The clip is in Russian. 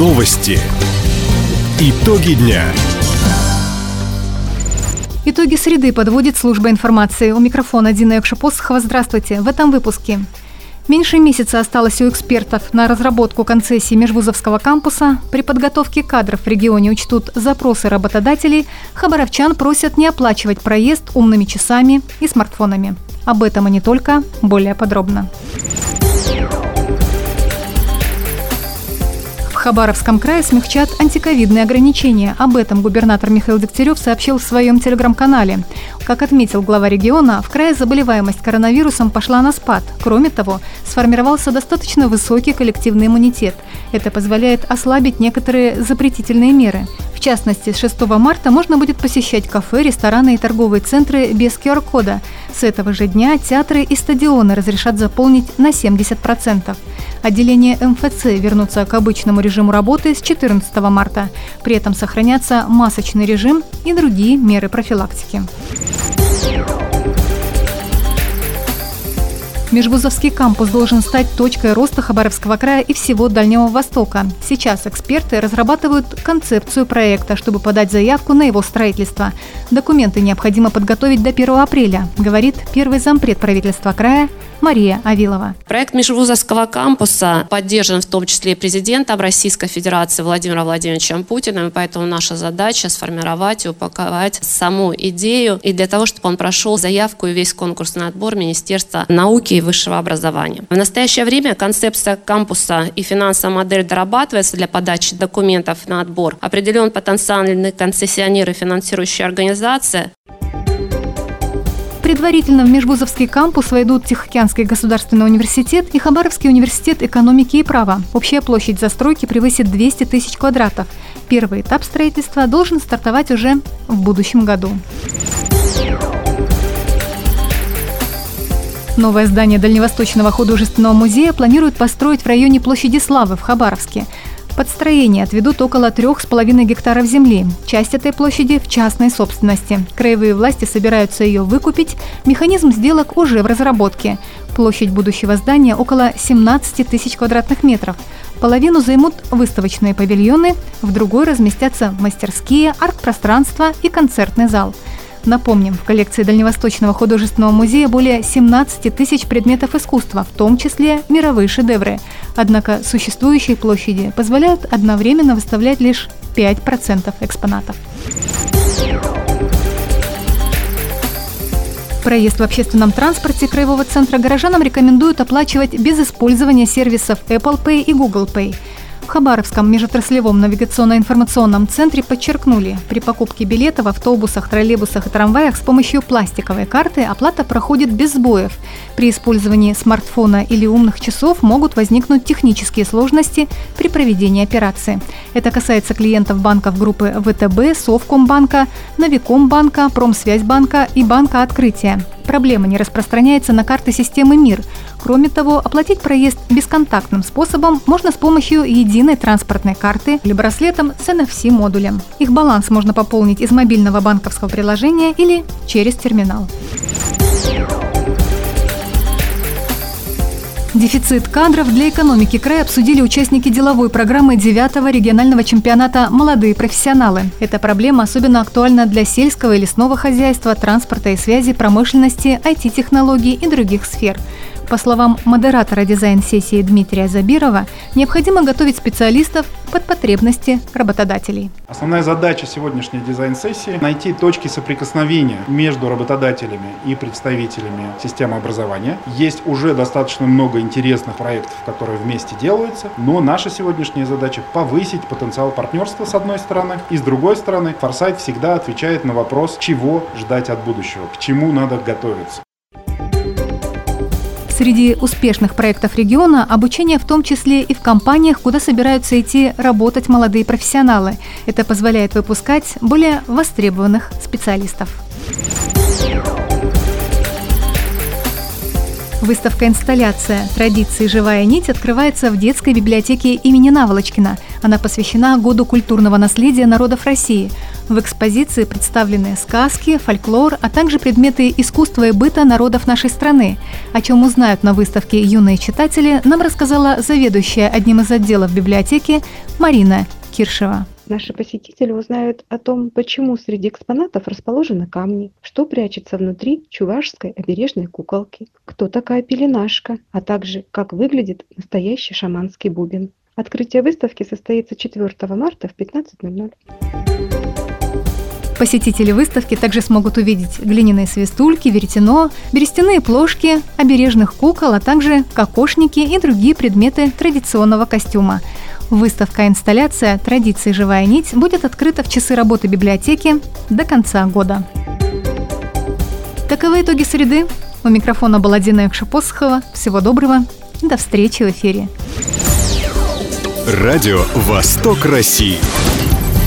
Новости. Итоги дня. Итоги среды подводит служба информации. У микрофона Дина Якшапосхова. Здравствуйте. В этом выпуске. Меньше месяца осталось у экспертов на разработку концессии межвузовского кампуса. При подготовке кадров в регионе учтут запросы работодателей. Хабаровчан просят не оплачивать проезд умными часами и смартфонами. Об этом и не только, более подробно. Хабаровском крае смягчат антиковидные ограничения. Об этом губернатор Михаил Дегтярев сообщил в своем телеграм-канале. Как отметил глава региона, в крае заболеваемость коронавирусом пошла на спад. Кроме того, сформировался достаточно высокий коллективный иммунитет. Это позволяет ослабить некоторые запретительные меры. В частности, с 6 марта можно будет посещать кафе, рестораны и торговые центры без QR-кода. С этого же дня театры и стадионы разрешат заполнить на 70%. Отделения МФЦ вернутся к обычному режиму работы с 14 марта. При этом сохранятся масочный режим и другие меры профилактики. Межвузовский кампус должен стать точкой роста Хабаровского края и всего Дальнего Востока. Сейчас эксперты разрабатывают концепцию проекта, чтобы подать заявку на его строительство. Документы необходимо подготовить до 1 апреля, говорит первый зампред правительства края Мария Авилова. Проект межвузовского кампуса поддержан в том числе президентом Российской Федерации Владимиром Владимировичем Путиным, поэтому наша задача сформировать и упаковать саму идею, и для того, чтобы он прошел заявку и весь конкурсный отбор Министерства науки и высшего образования. В настоящее время концепция кампуса и финансовая модель дорабатывается для подачи документов на отбор. Определен потенциальный концессионер и финансирующая организация. Предварительно в Межвузовский кампус войдут Тихоокеанский государственный университет и Хабаровский университет экономики и права. Общая площадь застройки превысит 200 тысяч квадратов. Первый этап строительства должен стартовать уже в будущем году. Новое здание Дальневосточного художественного музея планируют построить в районе площади Славы в Хабаровске. Под строение отведут около трех с половиной гектаров земли. Часть этой площади в частной собственности. Краевые власти собираются ее выкупить. Механизм сделок уже в разработке. Площадь будущего здания около 17 тысяч квадратных метров. Половину займут выставочные павильоны, в другой разместятся мастерские, арт-пространство и концертный зал – Напомним, в коллекции Дальневосточного художественного музея более 17 тысяч предметов искусства, в том числе мировые шедевры. Однако существующие площади позволяют одновременно выставлять лишь 5% экспонатов. Проезд в общественном транспорте Краевого центра горожанам рекомендуют оплачивать без использования сервисов Apple Pay и Google Pay – Хабаровском межотраслевом навигационно-информационном центре подчеркнули, при покупке билета в автобусах, троллейбусах и трамваях с помощью пластиковой карты оплата проходит без сбоев. При использовании смартфона или умных часов могут возникнуть технические сложности при проведении операции. Это касается клиентов банков группы ВТБ, Совкомбанка, Новикомбанка, Промсвязьбанка и Банка Открытия. Проблема не распространяется на карты системы МИР. Кроме того, оплатить проезд бесконтактным способом можно с помощью единой транспортной карты или браслетом с NFC-модулем. Их баланс можно пополнить из мобильного банковского приложения или через терминал. Дефицит кадров для экономики края обсудили участники деловой программы 9-го регионального чемпионата «Молодые профессионалы». Эта проблема особенно актуальна для сельского и лесного хозяйства, транспорта и связи, промышленности, IT-технологий и других сфер. По словам модератора дизайн-сессии Дмитрия Забирова, необходимо готовить специалистов под потребности работодателей. Основная задача сегодняшней дизайн-сессии – найти точки соприкосновения между работодателями и представителями системы образования. Есть уже достаточно много интересных проектов, которые вместе делаются, но наша сегодняшняя задача – повысить потенциал партнерства с одной стороны, и с другой стороны Форсайт всегда отвечает на вопрос, чего ждать от будущего, к чему надо готовиться. Среди успешных проектов региона обучение в том числе и в компаниях, куда собираются идти работать молодые профессионалы. Это позволяет выпускать более востребованных специалистов. Выставка-инсталляция «Традиции. Живая нить» открывается в детской библиотеке имени Наволочкина. Она посвящена Году культурного наследия народов России. В экспозиции представлены сказки, фольклор, а также предметы искусства и быта народов нашей страны. О чем узнают на выставке юные читатели, нам рассказала заведующая одним из отделов библиотеки Марина Киршева. Наши посетители узнают о том, почему среди экспонатов расположены камни, что прячется внутри чувашской обережной куколки, кто такая пеленашка, а также как выглядит настоящий шаманский бубен. Открытие выставки состоится 4 марта в 15.00. Посетители выставки также смогут увидеть глиняные свистульки, веретено, берестяные плошки, обережных кукол, а также кокошники и другие предметы традиционного костюма – Выставка-инсталляция «Традиции. Живая нить» будет открыта в часы работы библиотеки до конца года. Таковы итоги среды. У микрофона была Дина Якшапосхова. Всего доброго. До встречи в эфире. Радио «Восток России».